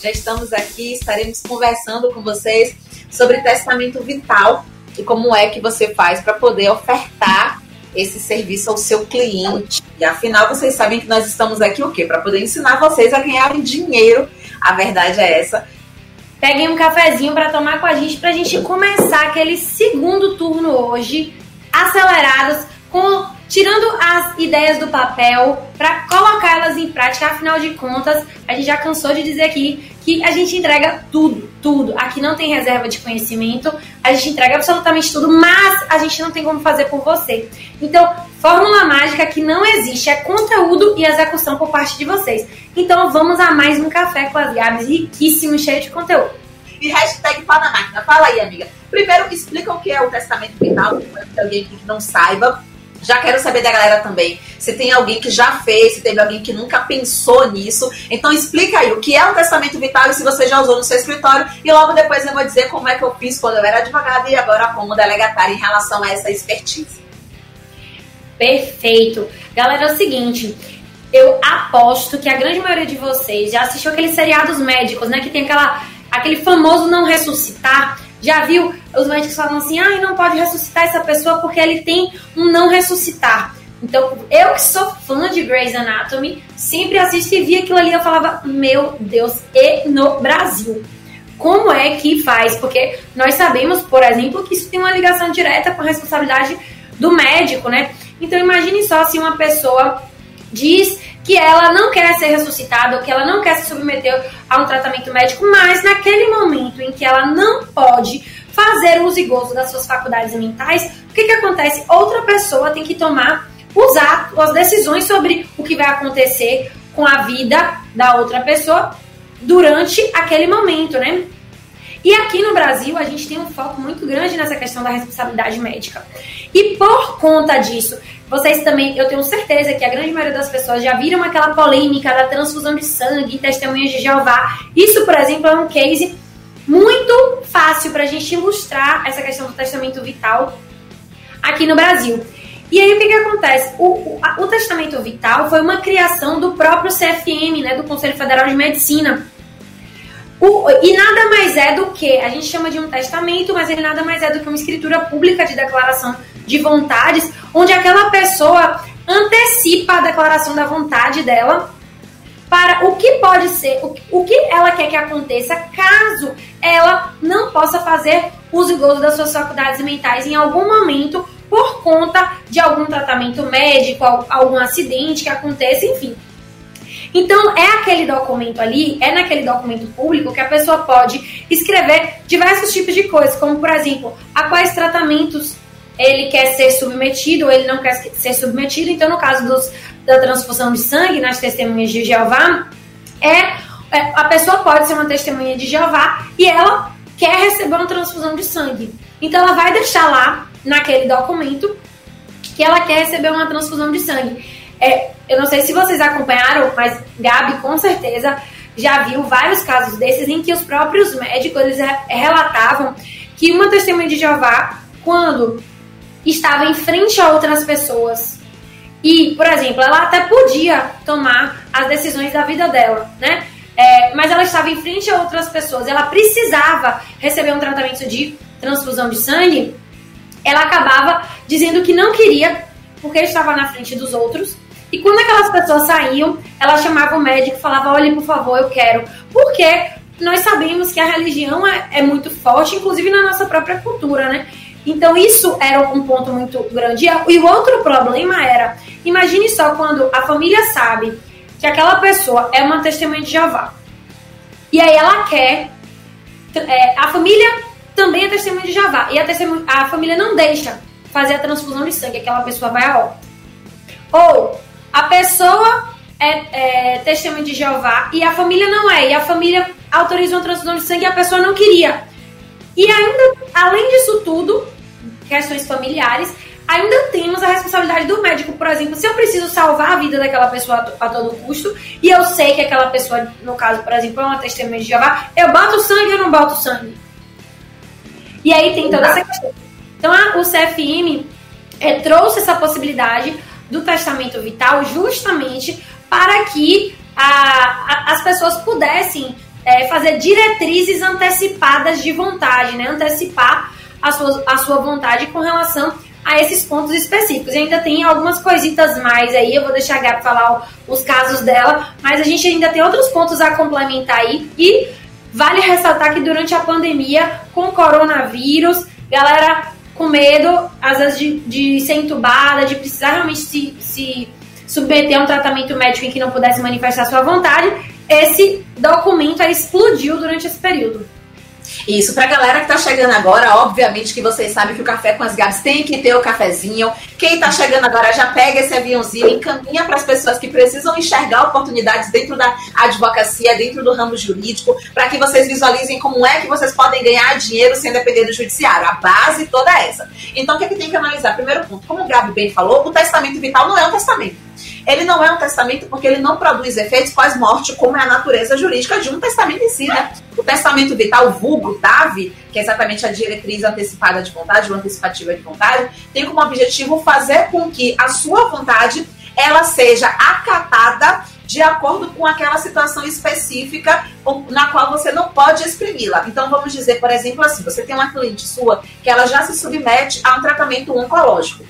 Já estamos aqui, estaremos conversando com vocês sobre testamento vital e como é que você faz para poder ofertar esse serviço ao seu cliente. E afinal, vocês sabem que nós estamos aqui o quê? Para poder ensinar vocês a ganharem dinheiro. A verdade é essa. Peguem um cafezinho para tomar com a gente para a gente começar aquele segundo turno hoje, acelerados, com tirando as ideias do papel para colocá-las em prática. Afinal de contas, a gente já cansou de dizer aqui que a gente entrega tudo, tudo. Aqui não tem reserva de conhecimento, a gente entrega absolutamente tudo, mas a gente não tem como fazer por você. Então, fórmula mágica que não existe é conteúdo e execução por parte de vocês. Então, vamos a mais um café com as Gabs riquíssimo, cheio de conteúdo. E hashtag na máquina. Fala aí, amiga. Primeiro, explica o que é o testamento vital, para alguém que não saiba já quero saber da galera também. Se tem alguém que já fez, se teve alguém que nunca pensou nisso. Então explica aí o que é o testamento vital e se você já usou no seu escritório. E logo depois eu vou dizer como é que eu fiz quando eu era advogada e agora como delegatária em relação a essa expertise. Perfeito. Galera, é o seguinte. Eu aposto que a grande maioria de vocês já assistiu aqueles seriados médicos, né? Que tem aquela, aquele famoso não ressuscitar já viu os médicos falam assim, ah, não pode ressuscitar essa pessoa porque ele tem um não ressuscitar. Então, eu que sou fã de Grey's Anatomy, sempre assisto e vi aquilo ali, eu falava, meu Deus, e no Brasil? Como é que faz? Porque nós sabemos, por exemplo, que isso tem uma ligação direta com a responsabilidade do médico, né? Então, imagine só se uma pessoa diz que ela não quer ser ressuscitada ou que ela não quer se submeter a um tratamento médico, mas naquele momento em que ela não pode fazer uso e gozo das suas faculdades mentais, o que, que acontece? Outra pessoa tem que tomar os atos, as decisões sobre o que vai acontecer com a vida da outra pessoa durante aquele momento, né? E aqui no Brasil a gente tem um foco muito grande nessa questão da responsabilidade médica. E por conta disso, vocês também, eu tenho certeza que a grande maioria das pessoas já viram aquela polêmica da transfusão de sangue testemunhas de Jeová. Isso, por exemplo, é um case muito fácil para a gente ilustrar essa questão do testamento vital aqui no Brasil. E aí o que, que acontece? O, o, o testamento vital foi uma criação do próprio CFM, né, do Conselho Federal de Medicina. O, e nada mais é do que, a gente chama de um testamento, mas ele nada mais é do que uma escritura pública de declaração de vontades, onde aquela pessoa antecipa a declaração da vontade dela para o que pode ser, o, o que ela quer que aconteça caso ela não possa fazer uso e gozo das suas faculdades mentais em algum momento por conta de algum tratamento médico, algum acidente que aconteça, enfim. Então, é aquele documento ali, é naquele documento público que a pessoa pode escrever diversos tipos de coisas, como, por exemplo, a quais tratamentos ele quer ser submetido ou ele não quer ser submetido. Então, no caso dos, da transfusão de sangue nas testemunhas de Jeová, é, é, a pessoa pode ser uma testemunha de Jeová e ela quer receber uma transfusão de sangue. Então, ela vai deixar lá, naquele documento, que ela quer receber uma transfusão de sangue. É, eu não sei se vocês acompanharam, mas Gabi com certeza já viu vários casos desses em que os próprios médicos eles relatavam que uma testemunha de Jeová, quando estava em frente a outras pessoas. E, por exemplo, ela até podia tomar as decisões da vida dela, né? É, mas ela estava em frente a outras pessoas, ela precisava receber um tratamento de transfusão de sangue, ela acabava dizendo que não queria, porque estava na frente dos outros. E quando aquelas pessoas saíam, ela chamava o médico e falava: Olha, por favor, eu quero. Porque nós sabemos que a religião é, é muito forte, inclusive na nossa própria cultura, né? Então isso era um ponto muito grande. E o outro problema era, imagine só quando a família sabe que aquela pessoa é uma testemunha de Jeová. E aí ela quer, é, a família também é testemunha de Jeová. E a, a família não deixa fazer a transfusão de sangue, aquela pessoa vai a óbito. Ou a pessoa é, é testemunha de Jeová e a família não é. E a família autorizou a transfusão de sangue e a pessoa não queria. E ainda, além disso tudo, questões familiares, ainda temos a responsabilidade do médico. Por exemplo, se eu preciso salvar a vida daquela pessoa a todo custo, e eu sei que aquela pessoa, no caso, por exemplo, é uma testemunha de Jeová, eu boto sangue ou não boto sangue? E aí tem toda essa questão. Então, a, o CFM é, trouxe essa possibilidade do testamento vital justamente para que a, a, as pessoas pudessem é, fazer diretrizes antecipadas de vontade, né? Antecipar a sua, a sua vontade com relação a esses pontos específicos. E ainda tem algumas coisitas mais aí, eu vou deixar a Gabi falar os casos dela, mas a gente ainda tem outros pontos a complementar aí. E vale ressaltar que durante a pandemia, com o coronavírus, galera com medo, às vezes, de, de ser entubada, de precisar realmente se, se submeter a um tratamento médico em que não pudesse manifestar sua vontade, esse documento explodiu durante esse período. Isso, pra galera que tá chegando agora, obviamente que vocês sabem que o Café com as Gabs tem que ter o cafezinho. Quem tá chegando agora já pega esse aviãozinho e encaminha para as pessoas que precisam enxergar oportunidades dentro da advocacia, dentro do ramo jurídico, para que vocês visualizem como é que vocês podem ganhar dinheiro sem depender do judiciário. A base toda é essa. Então, o que, é que tem que analisar? Primeiro ponto, como o Gabi bem falou, o testamento vital não é um testamento. Ele não é um testamento porque ele não produz efeitos pós-morte, como é a natureza jurídica de um testamento em si, né? O testamento vital, vulgo, DAV, que é exatamente a diretriz antecipada de vontade, ou antecipativa de vontade, tem como objetivo fazer com que a sua vontade ela seja acatada de acordo com aquela situação específica na qual você não pode exprimi-la. Então, vamos dizer, por exemplo, assim, você tem uma cliente sua que ela já se submete a um tratamento oncológico.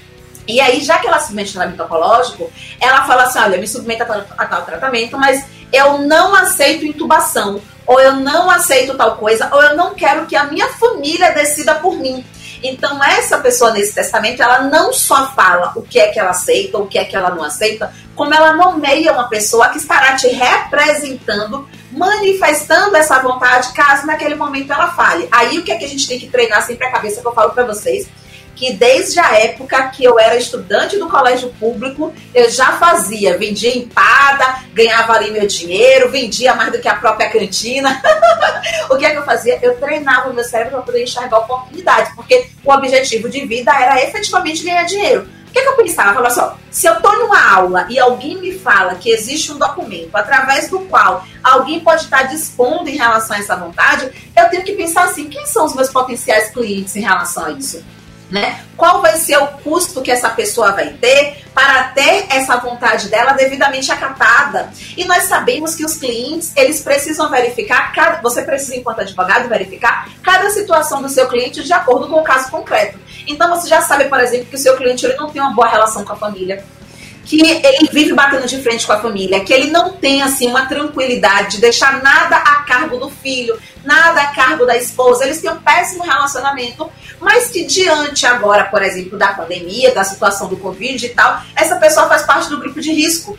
E aí, já que ela se submete ao tratamento oncológico, ela fala assim: olha, me submeto a tal tratamento, mas eu não aceito intubação, ou eu não aceito tal coisa, ou eu não quero que a minha família decida por mim. Então, essa pessoa nesse testamento, ela não só fala o que é que ela aceita o que é que ela não aceita, como ela nomeia uma pessoa que estará te representando, manifestando essa vontade, caso naquele momento ela fale. Aí, o que é que a gente tem que treinar sempre a cabeça que eu falo para vocês? Que desde a época que eu era estudante do colégio público, eu já fazia, vendia empada, ganhava ali meu dinheiro, vendia mais do que a própria cantina. o que é que eu fazia? Eu treinava o meu cérebro para poder enxergar oportunidades, porque o objetivo de vida era efetivamente ganhar dinheiro. O que, é que eu pensava? Eu falava assim, ó, se eu estou numa aula e alguém me fala que existe um documento através do qual alguém pode estar dispondo em relação a essa vontade, eu tenho que pensar assim, quem são os meus potenciais clientes em relação a isso? Né? Qual vai ser o custo que essa pessoa vai ter para ter essa vontade dela devidamente acatada? E nós sabemos que os clientes, eles precisam verificar, cada, você precisa, enquanto advogado, verificar cada situação do seu cliente de acordo com o caso concreto. Então você já sabe, por exemplo, que o seu cliente ele não tem uma boa relação com a família, que ele vive batendo de frente com a família, que ele não tem assim uma tranquilidade de deixar nada a cargo do filho, nada a cargo da esposa, eles têm um péssimo relacionamento, mas que diante agora, por exemplo, da pandemia, da situação do Covid e tal, essa pessoa faz parte do grupo de risco.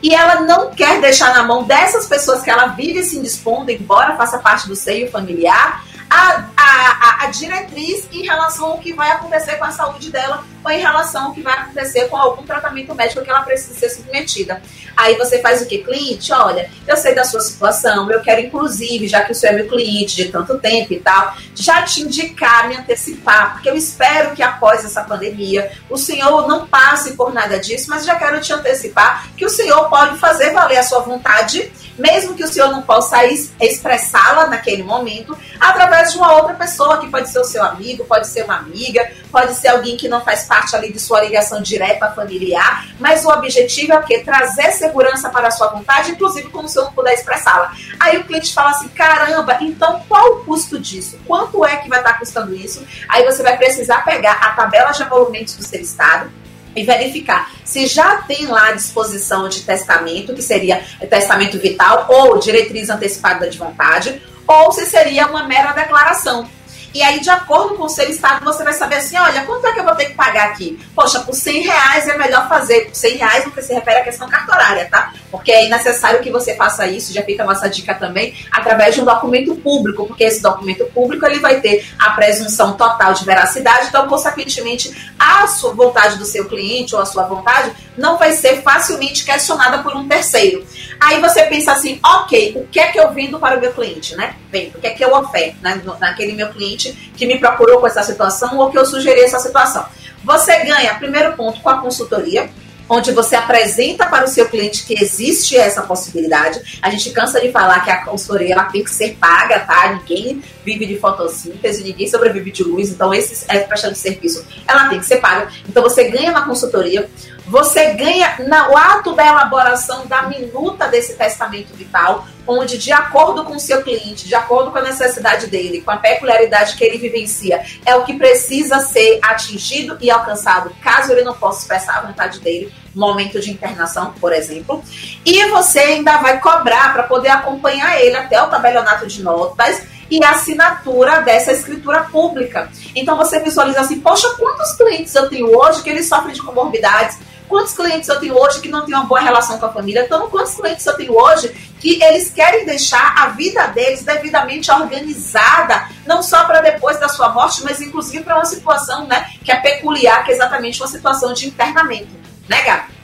E ela não quer deixar na mão dessas pessoas que ela vive se indispondo, embora faça parte do seio familiar, a, a, a, diretriz em relação ao que vai acontecer com a saúde dela ou em relação ao que vai acontecer com algum tratamento médico que ela precisa ser submetida. Aí você faz o que? Cliente, olha, eu sei da sua situação, eu quero inclusive, já que o senhor é meu cliente de tanto tempo e tal, já te indicar, me antecipar, porque eu espero que após essa pandemia o senhor não passe por nada disso, mas já quero te antecipar que o senhor pode fazer valer a sua vontade mesmo que o senhor não possa expressá-la naquele momento, através de uma outra pessoa, que pode ser o seu amigo, pode ser uma amiga, pode ser alguém que não faz parte ali de sua ligação direta familiar, mas o objetivo é o quê? Trazer segurança para a sua vontade, inclusive quando o senhor não puder expressá-la. Aí o cliente fala assim, caramba, então qual o custo disso? Quanto é que vai estar custando isso? Aí você vai precisar pegar a tabela de emolumentos do seu estado, e verificar se já tem lá a disposição de testamento, que seria testamento vital ou diretriz antecipada de vontade, ou se seria uma mera declaração. E aí, de acordo com o seu estado, você vai saber assim: olha, quanto é que eu vou ter que pagar aqui? Poxa, por 100 reais é melhor fazer. Por 100 reais, porque se refere à questão cartorária, tá? Porque é necessário que você faça isso, já fica a nossa dica também, através de um documento público, porque esse documento público ele vai ter a presunção total de veracidade, então, consequentemente, a sua vontade do seu cliente ou a sua vontade não vai ser facilmente questionada por um terceiro. Aí você pensa assim, ok, o que é que eu vendo para o meu cliente, né? Vendo, o que é que eu oferto né? naquele meu cliente que me procurou com essa situação ou que eu sugeri essa situação. Você ganha, primeiro ponto, com a consultoria, onde você apresenta para o seu cliente que existe essa possibilidade. A gente cansa de falar que a consultoria ela tem que ser paga, tá? Ninguém vive de fotossíntese, ninguém sobrevive de luz, então esse é prestando serviço, ela tem que ser paga. Então você ganha uma consultoria, você ganha no ato da elaboração da minuta desse testamento vital, onde, de acordo com o seu cliente, de acordo com a necessidade dele, com a peculiaridade que ele vivencia, é o que precisa ser atingido e alcançado, caso ele não possa expressar a vontade dele momento de internação, por exemplo. E você ainda vai cobrar para poder acompanhar ele até o tabelionato de notas e a assinatura dessa escritura pública. Então você visualiza assim, poxa, quantos clientes eu tenho hoje que eles sofrem de comorbidades? Quantos clientes eu tenho hoje que não têm uma boa relação com a família? Então, quantos clientes eu tenho hoje que eles querem deixar a vida deles devidamente organizada, não só para depois da sua morte, mas inclusive para uma situação né, que é peculiar, que é exatamente uma situação de internamento. Né, Gabi?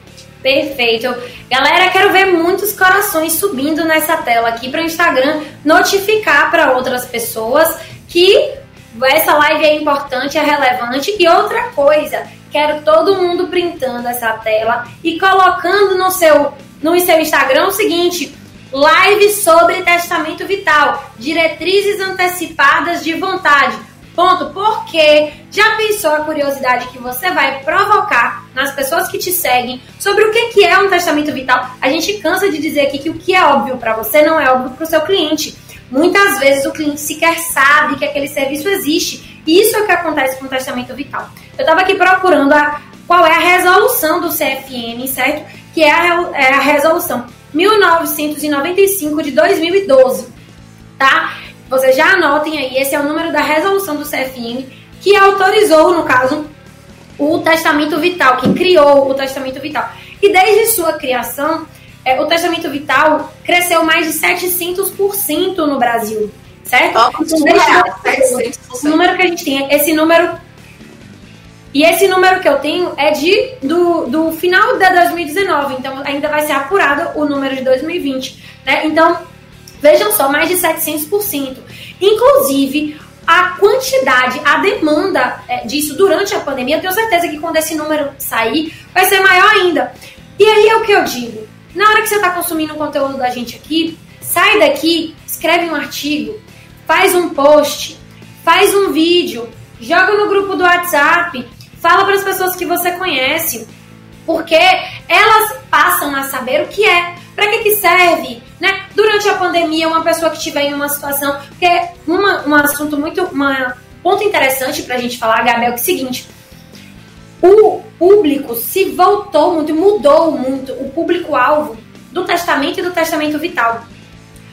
Perfeito. Galera, quero ver muitos corações subindo nessa tela aqui para o Instagram notificar para outras pessoas que essa live é importante, é relevante. E outra coisa, quero todo mundo printando essa tela e colocando no seu, no seu Instagram o seguinte: live sobre testamento vital, diretrizes antecipadas de vontade. Ponto. Porque já pensou a curiosidade que você vai provocar nas pessoas que te seguem sobre o que é um testamento vital? A gente cansa de dizer aqui que o que é óbvio para você não é óbvio para o seu cliente. Muitas vezes o cliente sequer sabe que aquele serviço existe. Isso é o que acontece com o testamento vital. Eu estava aqui procurando a, qual é a resolução do CFM, certo? Que é a, é a resolução 1995 de 2012, tá? Vocês já anotem aí, esse é o número da resolução do CFM que autorizou, no caso, o testamento vital, que criou o testamento vital. E desde sua criação, é, o testamento vital cresceu mais de 700% no Brasil, certo? Então, desde o número que a gente tem, esse número e esse número que eu tenho é de do, do final de 2019, então ainda vai ser apurado o número de 2020, né? Então, vejam só, mais de 700%. Inclusive, a quantidade, a demanda é, disso durante a pandemia, eu tenho certeza que quando esse número sair, vai ser maior ainda. E aí é o que eu digo. Na hora que você está consumindo o conteúdo da gente aqui, sai daqui, escreve um artigo, faz um post, faz um vídeo, joga no grupo do WhatsApp, fala para as pessoas que você conhece, porque elas passam a saber o que é, para que, que serve, né? Durante a pandemia, uma pessoa que estiver em uma situação, porque uma, um assunto muito, uma ponto interessante para a gente falar, Gabriel, é, é o seguinte, o público se voltou muito, mudou muito o público-alvo do testamento e do testamento vital.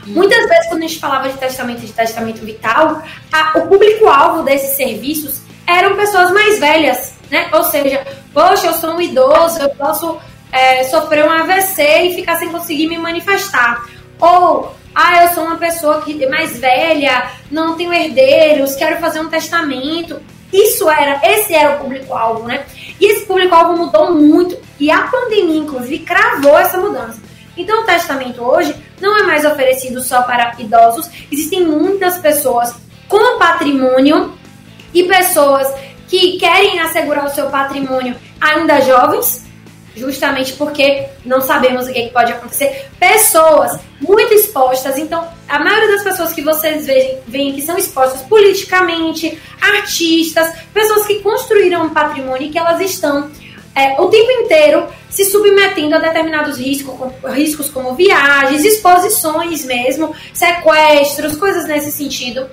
Muitas vezes, quando a gente falava de testamento e de testamento vital, a, o público-alvo desses serviços eram pessoas mais velhas, né? Ou seja, poxa, eu sou um idoso, eu posso é, sofrer um AVC e ficar sem conseguir me manifestar. Ou, ah, eu sou uma pessoa que é mais velha, não tenho herdeiros, quero fazer um testamento. Isso era, esse era o público-alvo, né? E esse público-alvo mudou muito e a pandemia, inclusive, cravou essa mudança. Então, o testamento hoje não é mais oferecido só para idosos, existem muitas pessoas com patrimônio e pessoas que querem assegurar o seu patrimônio ainda jovens, justamente porque não sabemos o que, pode acontecer. Pessoas muito expostas, então a maioria das pessoas que vocês veem, veem que são expostas politicamente, artistas, pessoas que construíram um patrimônio e que elas estão é, o tempo inteiro se submetendo a determinados riscos, riscos como viagens, exposições mesmo, sequestros, coisas nesse sentido.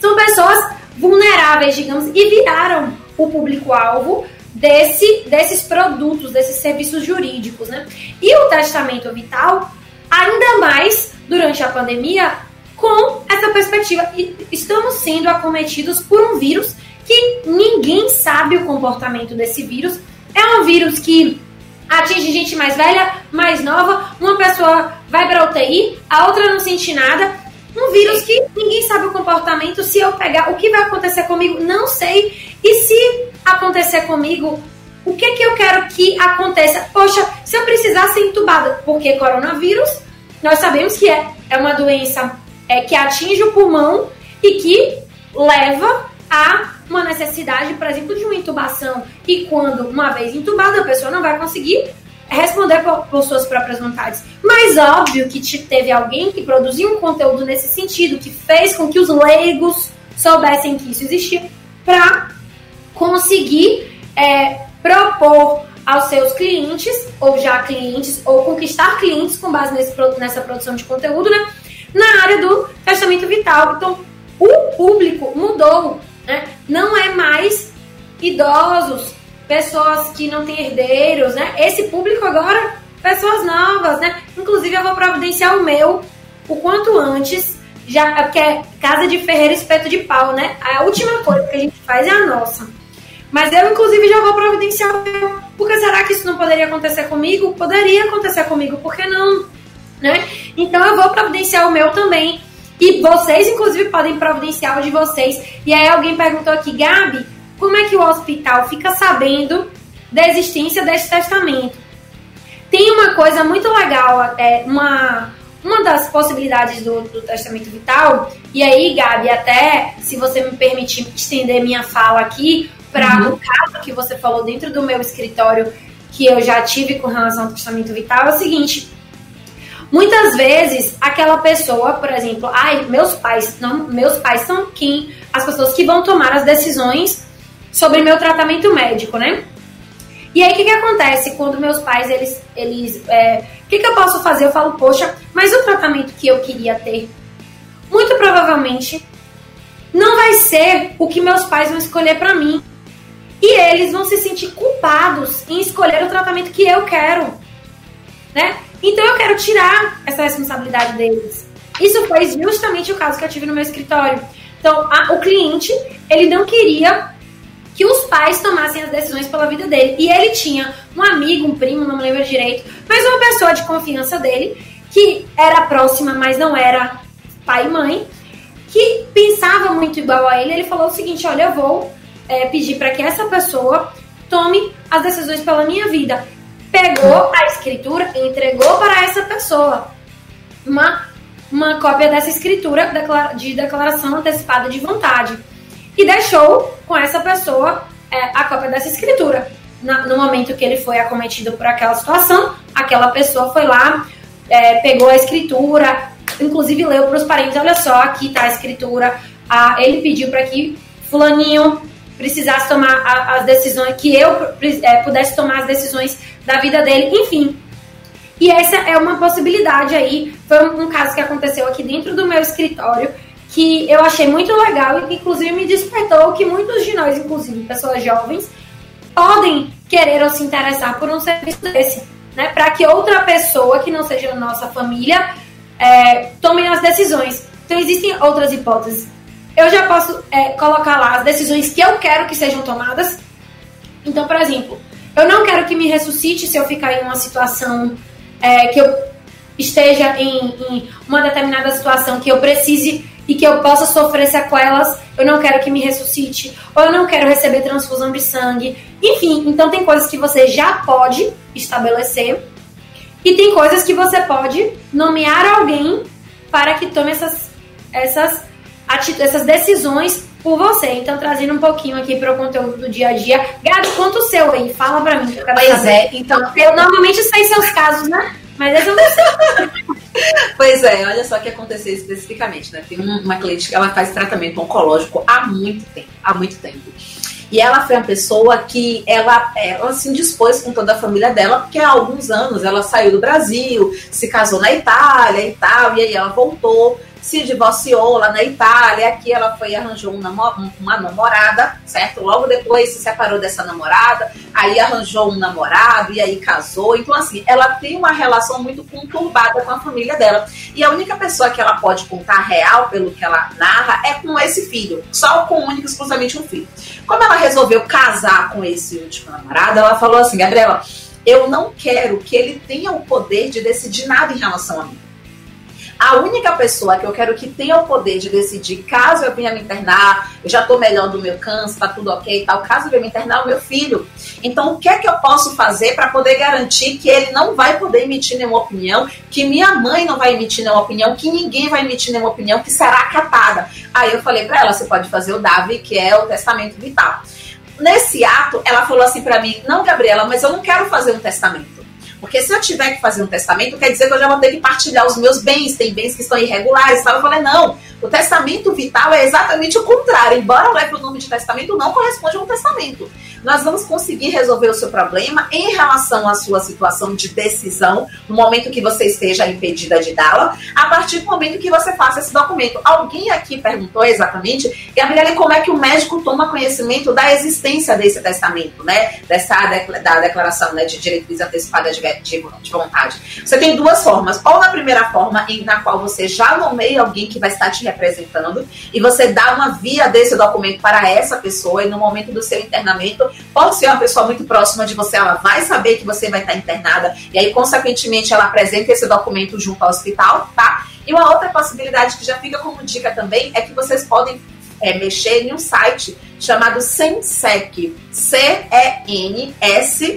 São pessoas vulneráveis, digamos, e viraram o público-alvo desse, desses produtos, desses serviços jurídicos, né? E o testamento vital, ainda mais durante a pandemia, com essa perspectiva. Estamos sendo acometidos por um vírus que ninguém sabe o comportamento desse vírus. É um vírus que atinge gente mais velha, mais nova. Uma pessoa vai para UTI, a outra não sente nada. Um vírus que ninguém sabe o comportamento. Se eu pegar, o que vai acontecer comigo? Não sei. E se acontecer comigo, o que que eu quero que aconteça? Poxa, se eu precisar ser entubada, porque coronavírus, nós sabemos que é, é uma doença é, que atinge o pulmão e que leva a uma necessidade, por exemplo, de uma intubação. E quando, uma vez entubada, a pessoa não vai conseguir responder por, por, suas próprias vontades. Mas óbvio que te, teve alguém que produziu um conteúdo nesse sentido, que fez com que os leigos soubessem que isso existia, para conseguir é, propor aos seus clientes, ou já clientes, ou conquistar clientes com base nesse, nessa produção de conteúdo, né? Na área do testamento vital. Então, o público mudou, né? Não é mais idosos, pessoas que não têm herdeiros, né? Esse público agora, pessoas novas, né? Inclusive, eu vou providenciar o meu o quanto antes, já porque é casa de ferreiro espeto de pau, né? A última coisa que a gente faz é a nossa. Mas eu, inclusive, já vou providenciar o meu. Porque será que isso não poderia acontecer comigo? Poderia acontecer comigo, por que não? Né? Então eu vou providenciar o meu também. E vocês, inclusive, podem providenciar o de vocês. E aí alguém perguntou aqui, Gabi, como é que o hospital fica sabendo da existência desse testamento? Tem uma coisa muito legal, é, uma, uma das possibilidades do, do, testamento vital, e aí, Gabi, até se você me permitir estender minha fala aqui, para uhum. o caso que você falou dentro do meu escritório que eu já tive com relação ao testamento vital é o seguinte. Muitas vezes aquela pessoa, por exemplo, ai, meus pais, não, meus pais são quem as pessoas que vão tomar as decisões sobre meu tratamento médico, né? E aí o que, que acontece quando meus pais eles eles é, o que, que eu posso fazer? Eu falo, poxa, mas o tratamento que eu queria ter, muito provavelmente não vai ser o que meus pais vão escolher para mim. E eles vão se sentir culpados em escolher o tratamento que eu quero. Né? Então eu quero tirar essa responsabilidade deles. Isso foi justamente o caso que eu tive no meu escritório. Então, a, o cliente, ele não queria que os pais tomassem as decisões pela vida dele. E ele tinha um amigo, um primo, não me lembro direito, mas uma pessoa de confiança dele, que era próxima, mas não era pai e mãe, que pensava muito igual a ele. Ele falou o seguinte: olha, eu vou é, pedir para que essa pessoa tome as decisões pela minha vida. Pegou a escritura e entregou para essa pessoa uma, uma cópia dessa escritura de declaração antecipada de vontade. E deixou com essa pessoa é, a cópia dessa escritura. Na, no momento que ele foi acometido por aquela situação, aquela pessoa foi lá, é, pegou a escritura, inclusive leu para os parentes: olha só, aqui está a escritura. Ah, ele pediu para que Fulaninho precisasse tomar a, as decisões, que eu é, pudesse tomar as decisões da vida dele, enfim. E essa é uma possibilidade aí. Foi um, um caso que aconteceu aqui dentro do meu escritório que eu achei muito legal e que inclusive me despertou que muitos de nós, inclusive pessoas jovens, podem querer ou se interessar por um serviço desse, né? Para que outra pessoa que não seja nossa família é, tome as decisões. Então existem outras hipóteses eu já posso é, colocar lá as decisões que eu quero que sejam tomadas. Então, por exemplo, eu não quero que me ressuscite se eu ficar em uma situação é, que eu esteja em, em, uma determinada situação que eu precise e que eu possa sofrer sequelas. Eu não quero que me ressuscite, ou eu não quero receber transfusão de sangue. Enfim, então tem coisas que você já pode estabelecer e tem coisas que você pode nomear alguém para que tome essas, essas essas decisões por você. Então, trazendo um pouquinho aqui para o conteúdo do dia a dia. Gabi, conta o seu aí, fala para mim. Pois saber. é, então. Eu normalmente sei seus casos, né? Mas esse é o Pois é, olha só o que aconteceu especificamente, né? Tem uma cliente que ela faz tratamento oncológico há muito tempo, há muito tempo. E ela foi uma pessoa que ela, ela se indispôs com toda a família dela, porque há alguns anos ela saiu do Brasil, se casou na Itália e tal, e aí ela voltou se divorciou lá na Itália, aqui ela foi arranjou uma namorada, certo? Logo depois se separou dessa namorada, aí arranjou um namorado e aí casou. Então, assim, ela tem uma relação muito conturbada com a família dela. E a única pessoa que ela pode contar real, pelo que ela narra, é com esse filho, só com único exclusivamente um filho. Como ela resolveu casar com esse último namorado, ela falou assim: Gabriela, eu não quero que ele tenha o poder de decidir nada em relação a mim. A única pessoa que eu quero que tenha o poder de decidir caso eu venha me internar, eu já tô melhor do meu câncer, tá tudo ok e tal, caso eu venha me internar, é o meu filho. Então, o que é que eu posso fazer para poder garantir que ele não vai poder emitir nenhuma opinião, que minha mãe não vai emitir nenhuma opinião, que ninguém vai emitir nenhuma opinião que será acatada? Aí eu falei para ela, você pode fazer o DAVI, que é o testamento vital. Nesse ato, ela falou assim para mim: "Não, Gabriela, mas eu não quero fazer um testamento. Porque se eu tiver que fazer um testamento, quer dizer que eu já vou ter que partilhar os meus bens, tem bens que estão irregulares. Tal. Eu falei, não, O testamento vital é exatamente o contrário. Embora leve o nome de testamento, não corresponde a um testamento. Nós vamos conseguir resolver o seu problema em relação à sua situação de decisão, no momento que você esteja impedida de dá-la, a partir do momento que você faça esse documento. Alguém aqui perguntou exatamente, Gabriela, como é que o médico toma conhecimento da existência desse testamento, né? Dessa da declaração né, de diretriz antecipada de, de, de vontade. Você tem duas formas. Ou na primeira forma, em, na qual você já nomeia alguém que vai estar te representando e você dá uma via desse documento para essa pessoa e no momento do seu internamento, pode ser uma pessoa muito próxima de você, ela vai saber que você vai estar internada e aí, consequentemente, ela apresenta esse documento junto ao hospital, tá? E uma outra possibilidade que já fica como dica também é que vocês podem é, mexer em um site chamado Sensec. C-E-N-S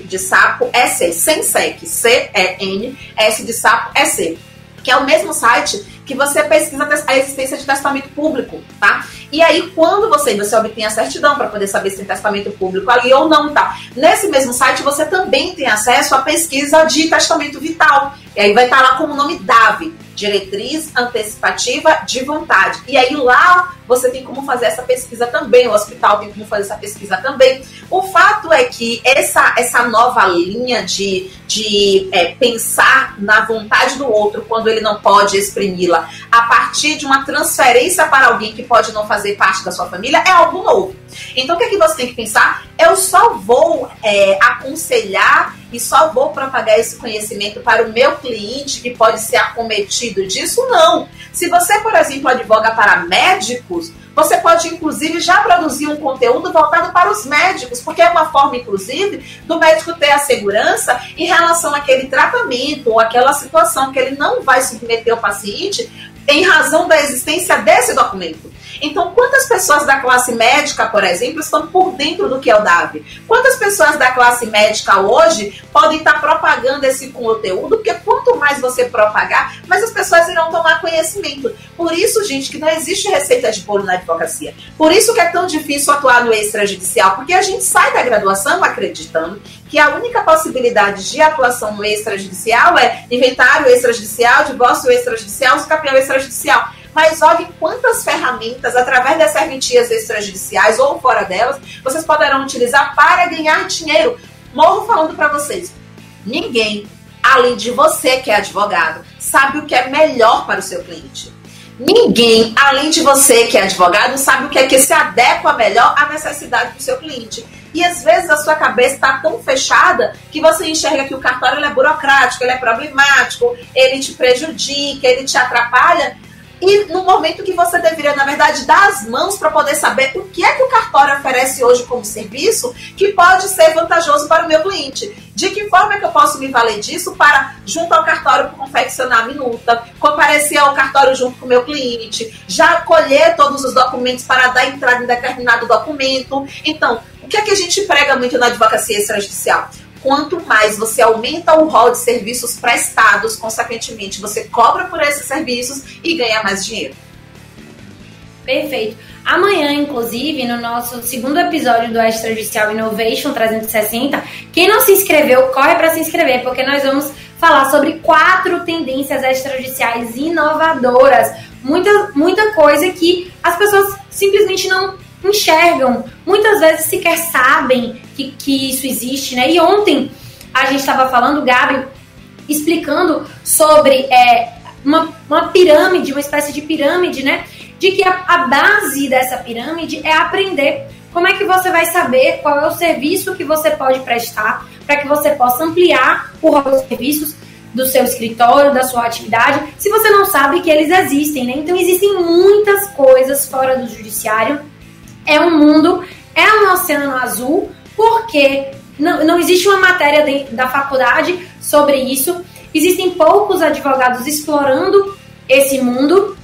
de sapo S. Sensec. C-E-N-S de sapo S. Que é o mesmo site que você pesquisa a existência de testamento público, tá? E aí, quando você, você obtém a certidão para poder saber se tem testamento público ali ou não, tá? Nesse mesmo site, você também tem acesso à pesquisa de testamento vital. E aí vai estar lá como nome DAVE, Diretriz Antecipativa de Vontade. E aí lá você tem como fazer essa pesquisa também, o hospital tem como fazer essa pesquisa também. O fato é que essa, essa nova linha de, de é, pensar na vontade do outro quando ele não pode exprimi-la a partir de uma transferência para alguém que pode não fazer parte da sua família é algo novo. Então o que, é que você tem que pensar? Eu só vou é, aconselhar e só vou propagar esse conhecimento para o meu cliente que pode ser acometido disso? Não. Se você, por exemplo, advoga para médicos, você pode, inclusive, já produzir um conteúdo voltado para os médicos, porque é uma forma, inclusive, do médico ter a segurança em relação àquele tratamento ou àquela situação que ele não vai submeter o paciente em razão da existência desse documento. Então, quantas pessoas da classe médica, por exemplo, estão por dentro do que é o DAV? Quantas pessoas da classe médica hoje podem estar propagando esse conteúdo? Porque quanto mais você propagar, mais as pessoas irão tomar conhecimento. Por isso, gente, que não existe receita de bolo na advocacia. Por isso que é tão difícil atuar no extrajudicial, porque a gente sai da graduação acreditando que a única possibilidade de atuação no extrajudicial é inventário extrajudicial, divórcio extrajudicial, escapião extrajudicial mas olhem quantas ferramentas, através das serventias extrajudiciais ou fora delas, vocês poderão utilizar para ganhar dinheiro. Morro falando para vocês, ninguém, além de você que é advogado, sabe o que é melhor para o seu cliente. Ninguém, além de você que é advogado, sabe o que é que se adequa melhor à necessidade do seu cliente. E às vezes a sua cabeça está tão fechada que você enxerga que o cartório é burocrático, ele é problemático, ele te prejudica, ele te atrapalha e no momento que você deveria, na verdade, dar as mãos para poder saber o que é que o cartório oferece hoje como serviço que pode ser vantajoso para o meu cliente. De que forma é que eu posso me valer disso para, junto ao cartório, confeccionar a minuta, comparecer ao cartório junto com o meu cliente, já colher todos os documentos para dar entrada em determinado documento. Então, o que é que a gente prega muito na advocacia extrajudicial? Quanto mais você aumenta o rol de serviços prestados, consequentemente você cobra por esses serviços e ganha mais dinheiro. Perfeito. Amanhã, inclusive, no nosso segundo episódio do Extrajudicial Innovation 360, quem não se inscreveu, corre para se inscrever, porque nós vamos falar sobre quatro tendências extrajudiciais inovadoras. Muita, muita coisa que as pessoas simplesmente não enxergam, muitas vezes sequer sabem que, que isso existe, né? E ontem a gente estava falando, Gabi, explicando sobre é, uma, uma pirâmide, uma espécie de pirâmide, né? De que a, a base dessa pirâmide é aprender como é que você vai saber qual é o serviço que você pode prestar para que você possa ampliar o rol de serviços do seu escritório, da sua atividade, se você não sabe que eles existem, né? Então existem muitas coisas fora do judiciário é um mundo, é um oceano azul, porque não, não existe uma matéria da faculdade sobre isso. Existem poucos advogados explorando esse mundo.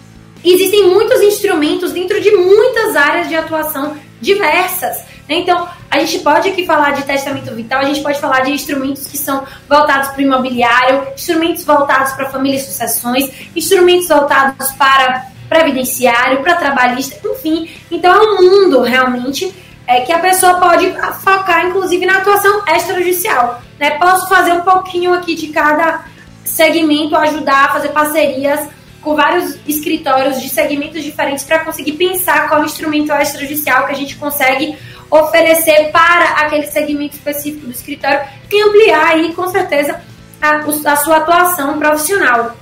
Existem muitos instrumentos dentro de muitas áreas de atuação diversas. Né? Então, a gente pode aqui falar de testamento vital, a gente pode falar de instrumentos que são voltados para o imobiliário, instrumentos voltados para família e sucessões, instrumentos voltados para previdenciário, para trabalhista, enfim. Então é um mundo realmente é, que a pessoa pode focar, inclusive, na atuação extrajudicial. Né? Posso fazer um pouquinho aqui de cada segmento, ajudar a fazer parcerias com vários escritórios de segmentos diferentes para conseguir pensar qual instrumento extrajudicial que a gente consegue oferecer para aquele segmento específico do escritório e ampliar aí, com certeza, a, a sua atuação profissional.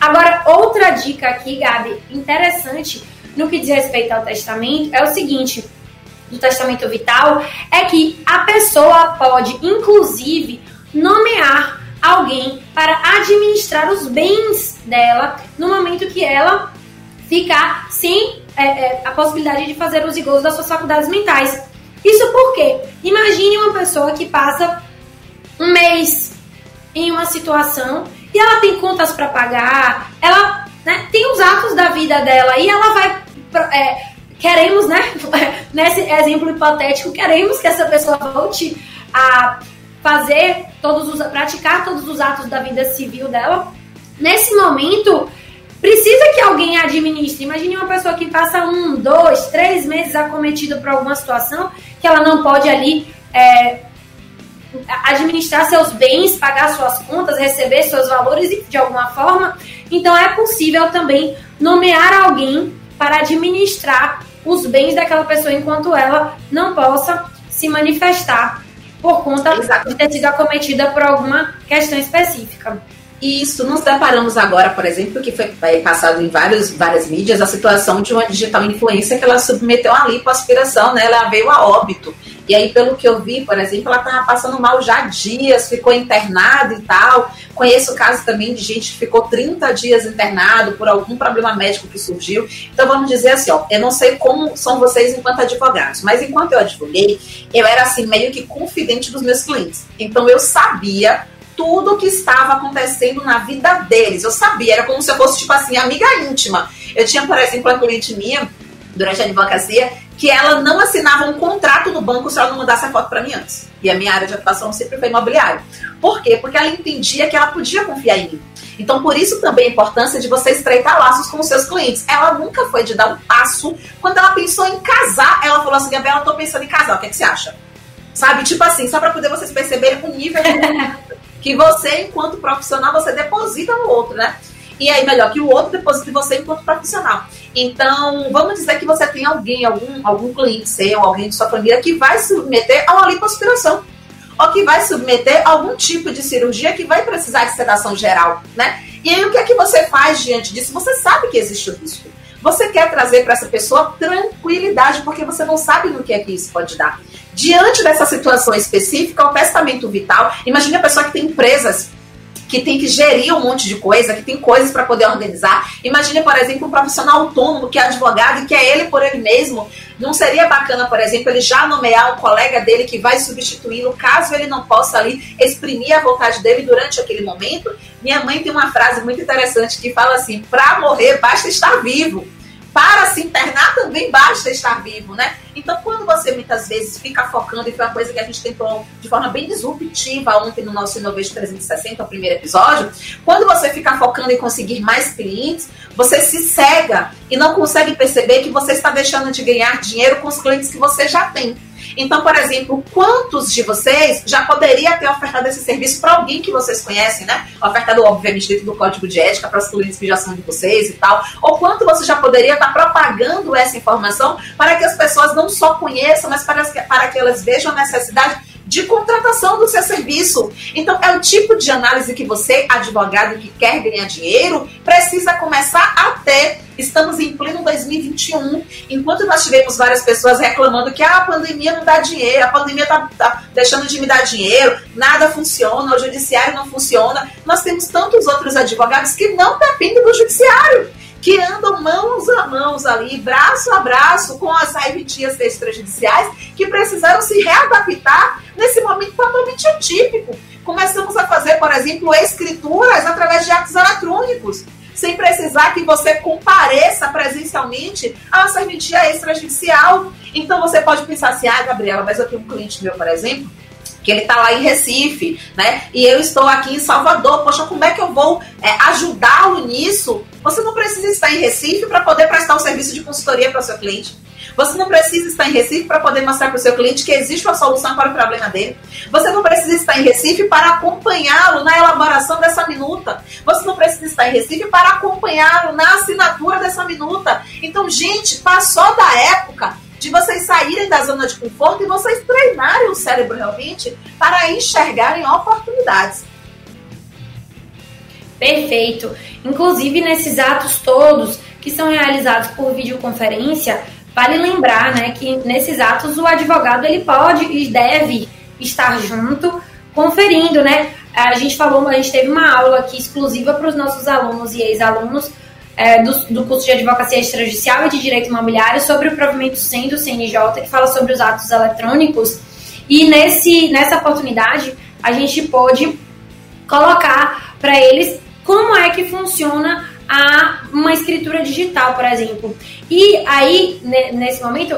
Agora, outra dica aqui, Gabi, interessante no que diz respeito ao testamento é o seguinte: do testamento vital é que a pessoa pode, inclusive, nomear alguém para administrar os bens dela no momento que ela ficar sem é, é, a possibilidade de fazer os gols das suas faculdades mentais. Isso porque, imagine uma pessoa que passa um mês em uma situação e ela tem contas para pagar, ela né, tem os atos da vida dela e ela vai. É, queremos, né? Nesse exemplo hipotético, queremos que essa pessoa volte a fazer todos os. praticar todos os atos da vida civil dela. Nesse momento, precisa que alguém administre. Imagine uma pessoa que passa um, dois, três meses acometida por alguma situação que ela não pode ali é, administrar seus bens, pagar suas contas, receber seus valores de alguma forma. Então é possível também nomear alguém para administrar os bens daquela pessoa enquanto ela não possa se manifestar por conta Exato. de ter sido acometida por alguma questão específica. Isso, nos deparamos agora, por exemplo, que foi é, passado em vários, várias mídias, a situação de uma digital influência que ela submeteu a lipoaspiração, né? Ela veio a óbito. E aí, pelo que eu vi, por exemplo, ela estava passando mal já dias, ficou internada e tal. Conheço casos também de gente que ficou 30 dias internado por algum problema médico que surgiu. Então, vamos dizer assim, ó, eu não sei como são vocês enquanto advogados, mas enquanto eu advoguei, eu era assim, meio que confidente dos meus clientes. Então, eu sabia tudo o que estava acontecendo na vida deles. Eu sabia, era como se eu fosse, tipo assim, amiga íntima. Eu tinha, por exemplo, uma cliente minha, durante a advocacia, que ela não assinava um contrato no banco se ela não mandasse a foto para mim antes. E a minha área de atuação sempre foi imobiliário. Por quê? Porque ela entendia que ela podia confiar em mim. Então, por isso também a importância de você estreitar laços com os seus clientes. Ela nunca foi de dar um passo. Quando ela pensou em casar, ela falou assim: Gabriela, eu tô pensando em casar, o que, é que você acha? Sabe? Tipo assim, só para poder vocês perceberem o nível que você, enquanto profissional, você deposita no outro, né? E aí, melhor que o outro deposite você enquanto profissional. Então, vamos dizer que você tem alguém, algum, algum cliente seu, alguém de sua família que vai submeter a uma lipoaspiração. Ou que vai submeter a algum tipo de cirurgia que vai precisar de sedação geral, né? E aí, o que é que você faz diante disso? Você sabe que existe o risco. Você quer trazer para essa pessoa tranquilidade, porque você não sabe no que é que isso pode dar. Diante dessa situação específica, o testamento vital, imagine a pessoa que tem empresas que tem que gerir um monte de coisa, que tem coisas para poder organizar. Imagine, por exemplo, um profissional autônomo que é advogado e que é ele por ele mesmo. Não seria bacana, por exemplo, ele já nomear um colega dele que vai substituí-lo caso ele não possa ali exprimir a vontade dele durante aquele momento? Minha mãe tem uma frase muito interessante que fala assim: para morrer basta estar vivo para se internar também basta estar vivo, né? Então, quando você muitas vezes fica focando, e foi uma coisa que a gente tentou de forma bem disruptiva ontem no nosso Innovation 360, o primeiro episódio, quando você fica focando em conseguir mais clientes, você se cega e não consegue perceber que você está deixando de ganhar dinheiro com os clientes que você já tem. Então, por exemplo, quantos de vocês já poderia ter ofertado esse serviço para alguém que vocês conhecem, né? Ofertado, obviamente, dentro do código de ética para os clientes que já são de vocês e tal. Ou quanto você já poderia estar propagando essa informação para que as pessoas não só conheçam, mas para que, para que elas vejam a necessidade de contratação do seu serviço. Então, é o tipo de análise que você, advogado que quer ganhar dinheiro, precisa começar a ter. Estamos em pleno 2021, enquanto nós tivemos várias pessoas reclamando que ah, a pandemia não dá dinheiro, a pandemia está tá deixando de me dar dinheiro, nada funciona, o judiciário não funciona. Nós temos tantos outros advogados que não dependem do judiciário que andam mãos a mãos ali, braço a braço com as serventias extrajudiciais que precisaram se readaptar nesse momento totalmente atípico. Começamos a fazer, por exemplo, escrituras através de atos eletrônicos, sem precisar que você compareça presencialmente a uma serventia extrajudicial. Então você pode pensar assim, ah, Gabriela, mas eu tenho um cliente meu, por exemplo, que ele está lá em Recife, né? E eu estou aqui em Salvador. Poxa, como é que eu vou é, ajudá-lo nisso? Você não precisa estar em Recife para poder prestar um serviço de consultoria para o seu cliente. Você não precisa estar em Recife para poder mostrar para o seu cliente que existe uma solução para o problema dele. Você não precisa estar em Recife para acompanhá-lo na elaboração dessa minuta. Você não precisa estar em Recife para acompanhá-lo na assinatura dessa minuta. Então, gente, passou da época de vocês saírem da zona de conforto e vocês treinarem o cérebro realmente para enxergarem oportunidades. Perfeito. Inclusive, nesses atos todos que são realizados por videoconferência, vale lembrar né, que nesses atos o advogado ele pode e deve estar junto, conferindo, né? A gente falou, a gente teve uma aula aqui exclusiva para os nossos alunos e ex-alunos é, do, do, curso de Advocacia Extrajudicial e de Direito Imobiliário sobre o provimento 100 do CNJ, que fala sobre os atos eletrônicos. E nesse, nessa oportunidade, a gente pôde colocar para eles como é que funciona a uma escritura digital, por exemplo. E aí, nesse momento,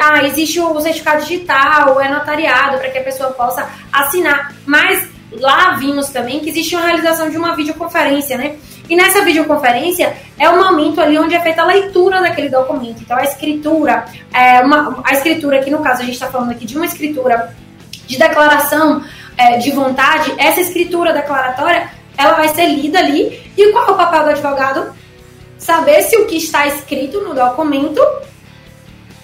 ah, existe o certificado digital, é notariado para que a pessoa possa assinar. Mas lá vimos também que existe uma realização de uma videoconferência, né? E nessa videoconferência é o momento ali onde é feita a leitura daquele documento. Então a escritura, é uma, a escritura aqui no caso a gente está falando aqui de uma escritura de declaração é, de vontade, essa escritura declaratória ela vai ser lida ali. E qual é o papel do advogado? Saber se o que está escrito no documento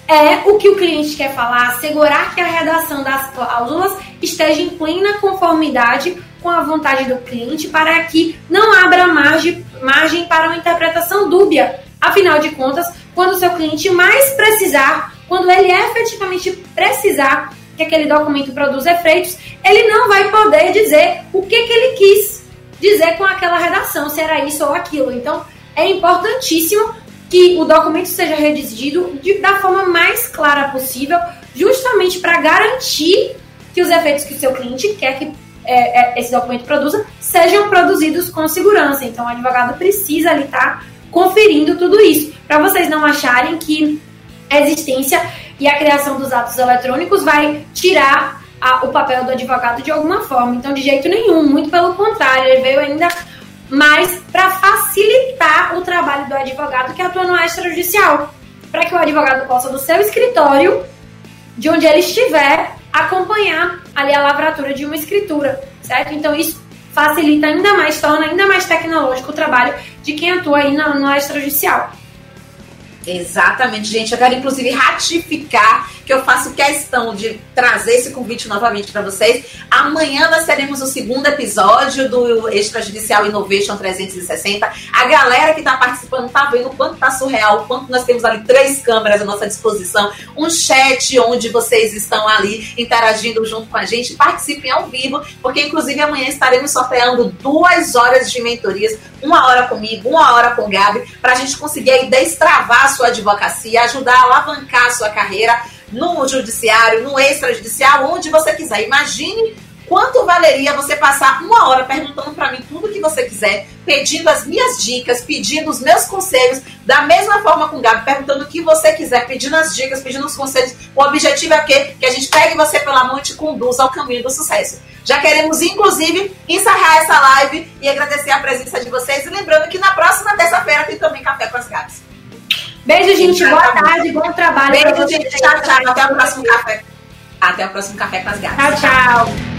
é o que o cliente quer falar, assegurar que a redação das cláusulas esteja em plena conformidade com a vontade do cliente para que não abra margem, margem para uma interpretação dúbia. Afinal de contas, quando o seu cliente mais precisar, quando ele efetivamente precisar que aquele documento produza efeitos, ele não vai poder dizer o que, que ele quis dizer com aquela redação, se era isso ou aquilo. Então, é importantíssimo que o documento seja redigido de, da forma mais clara possível, justamente para garantir que os efeitos que o seu cliente quer que é, é, esse documento produza sejam produzidos com segurança. Então, o advogado precisa ali estar tá conferindo tudo isso, para vocês não acharem que a existência e a criação dos atos eletrônicos vai tirar a, o papel do advogado de alguma forma. Então, de jeito nenhum, muito pelo contrário, ele veio ainda mais para facilitar o trabalho do advogado que atua no extrajudicial, para que o advogado possa, do seu escritório, de onde ele estiver, acompanhar ali a lavratura de uma escritura, certo? Então isso facilita ainda mais, torna ainda mais tecnológico o trabalho de quem atua aí no, no extrajudicial. Exatamente, gente. Eu quero inclusive ratificar que eu faço questão de trazer esse convite novamente para vocês. Amanhã nós teremos o segundo episódio do Extrajudicial Innovation 360. A galera que está participando tá vendo o quanto tá surreal, o quanto nós temos ali três câmeras à nossa disposição, um chat onde vocês estão ali interagindo junto com a gente. Participem ao vivo, porque inclusive amanhã estaremos sorteando duas horas de mentorias, uma hora comigo, uma hora com o Gabi, para a gente conseguir aí destravar sua advocacia, ajudar a alavancar a sua carreira no judiciário, no extrajudicial, onde você quiser. Imagine quanto valeria você passar uma hora perguntando para mim tudo que você quiser, pedindo as minhas dicas, pedindo os meus conselhos, da mesma forma com o Gabi, perguntando o que você quiser, pedindo as dicas, pedindo os conselhos. O objetivo é o quê? Que a gente pegue você pela mão e te conduza ao caminho do sucesso. Já queremos, inclusive, encerrar essa live e agradecer a presença de vocês. E lembrando que na próxima terça-feira tem também Café com as Gabs. Beijo, gente. Boa tarde, bom trabalho. Beijo, gente. Tchau, tchau. Até o próximo café. Até o próximo café com as gatas. Tchau, tchau.